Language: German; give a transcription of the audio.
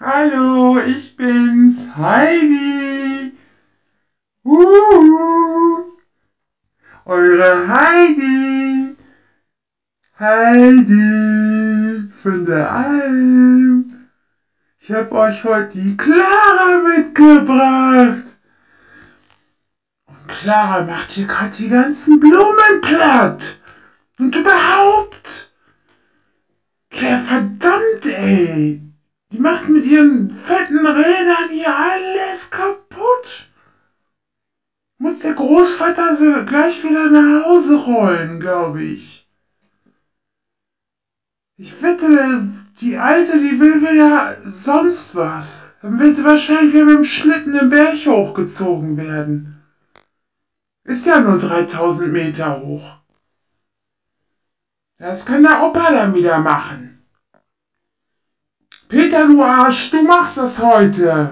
Hallo, ich bin's, Heidi. Uhu. Eure Heidi. Heidi von der Alm. Ich hab euch heute die Clara mitgebracht. Und Clara macht hier gerade die ganzen Blumen platt. Und überhaupt. Ja, verdammt, ey. Macht mit ihren fetten Rädern hier alles kaputt. Muss der Großvater so gleich wieder nach Hause rollen, glaube ich. Ich wette, die Alte, die will wieder sonst was. Dann will sie wahrscheinlich wieder mit dem Schlitten den Berg hochgezogen werden. Ist ja nur 3000 Meter hoch. Das kann der Opa dann wieder machen. Peter, du Arsch, du machst das heute.